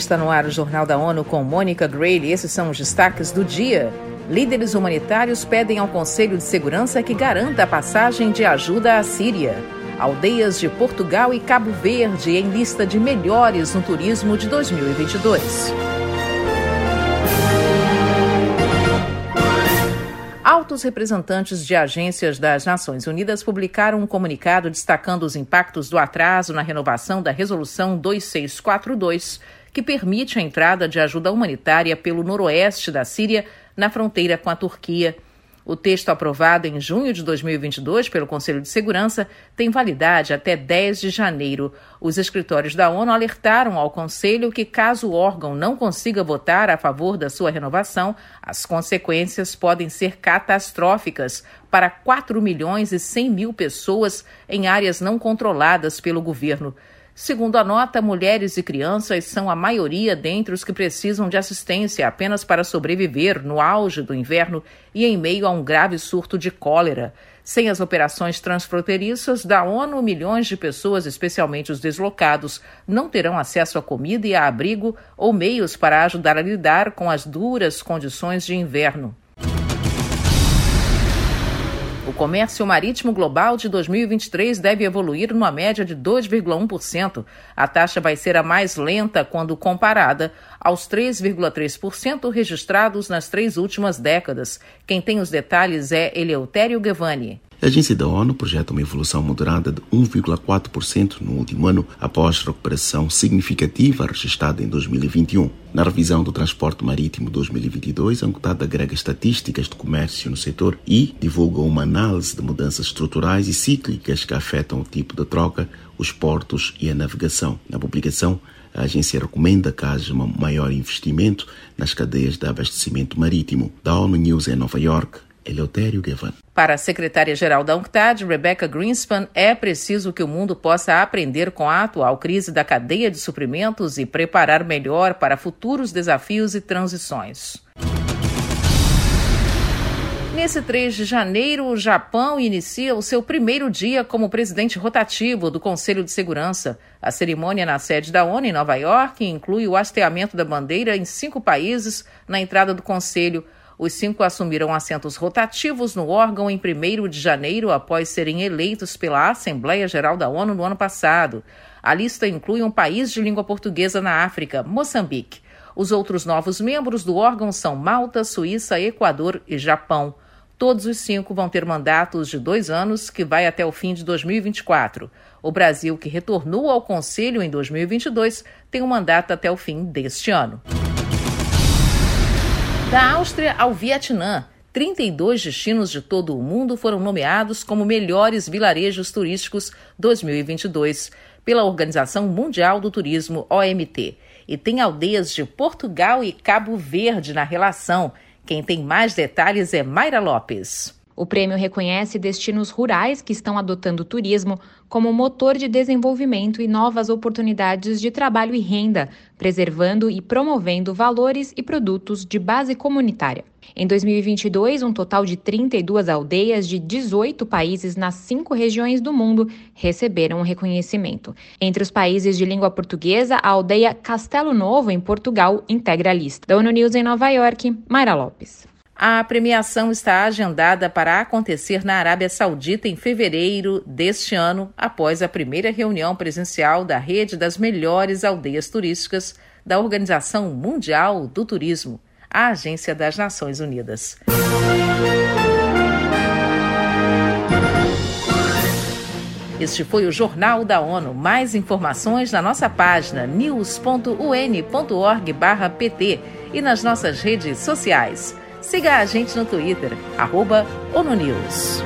Está no ar o Jornal da ONU com Mônica Grayle. Esses são os destaques do dia. Líderes humanitários pedem ao Conselho de Segurança que garanta a passagem de ajuda à Síria. Aldeias de Portugal e Cabo Verde em lista de melhores no turismo de 2022. Altos representantes de agências das Nações Unidas publicaram um comunicado destacando os impactos do atraso na renovação da Resolução 2642 que permite a entrada de ajuda humanitária pelo noroeste da Síria, na fronteira com a Turquia. O texto aprovado em junho de 2022 pelo Conselho de Segurança tem validade até 10 de janeiro. Os escritórios da ONU alertaram ao Conselho que, caso o órgão não consiga votar a favor da sua renovação, as consequências podem ser catastróficas para 4 milhões e 100 mil pessoas em áreas não controladas pelo governo. Segundo a nota, mulheres e crianças são a maioria dentre os que precisam de assistência apenas para sobreviver no auge do inverno e em meio a um grave surto de cólera. Sem as operações transfronteiriças da ONU, milhões de pessoas, especialmente os deslocados, não terão acesso a comida e a abrigo ou meios para ajudar a lidar com as duras condições de inverno. O comércio marítimo global de 2023 deve evoluir numa média de 2,1%. A taxa vai ser a mais lenta quando comparada aos 3,3% registrados nas três últimas décadas. Quem tem os detalhes é Eleutério Gavani. A agência da ONU projeta uma evolução moderada de 1,4% no último ano, após recuperação significativa registrada em 2021. Na revisão do transporte marítimo 2022, a UNCTAD agrega estatísticas de comércio no setor e divulga uma análise de mudanças estruturais e cíclicas que afetam o tipo de troca, os portos e a navegação. Na publicação, a agência recomenda que haja um maior investimento nas cadeias de abastecimento marítimo. Da ONU News em Nova York, Eleutério Gavan. Para a secretária-geral da UNCTAD, Rebecca Greenspan, é preciso que o mundo possa aprender com a atual crise da cadeia de suprimentos e preparar melhor para futuros desafios e transições. Nesse 3 de janeiro, o Japão inicia o seu primeiro dia como presidente rotativo do Conselho de Segurança. A cerimônia na sede da ONU em Nova York inclui o hasteamento da bandeira em cinco países na entrada do Conselho. Os cinco assumiram assentos rotativos no órgão em 1 de janeiro, após serem eleitos pela Assembleia Geral da ONU no ano passado. A lista inclui um país de língua portuguesa na África, Moçambique. Os outros novos membros do órgão são Malta, Suíça, Equador e Japão. Todos os cinco vão ter mandatos de dois anos, que vai até o fim de 2024. O Brasil, que retornou ao Conselho em 2022, tem um mandato até o fim deste ano. Da Áustria ao Vietnã, 32 destinos de todo o mundo foram nomeados como melhores vilarejos turísticos 2022 pela Organização Mundial do Turismo, OMT. E tem aldeias de Portugal e Cabo Verde na relação. Quem tem mais detalhes é Mayra Lopes. O prêmio reconhece destinos rurais que estão adotando o turismo como motor de desenvolvimento e novas oportunidades de trabalho e renda, preservando e promovendo valores e produtos de base comunitária. Em 2022, um total de 32 aldeias de 18 países nas cinco regiões do mundo receberam o reconhecimento. Entre os países de língua portuguesa, a aldeia Castelo Novo, em Portugal, integra a lista. Da ONU News em Nova York, Mayra Lopes. A premiação está agendada para acontecer na Arábia Saudita em fevereiro deste ano, após a primeira reunião presencial da rede das melhores aldeias turísticas da Organização Mundial do Turismo, a Agência das Nações Unidas. Este foi o Jornal da ONU. Mais informações na nossa página news.un.org/pt e nas nossas redes sociais. Siga a gente no Twitter, arroba ONUNews.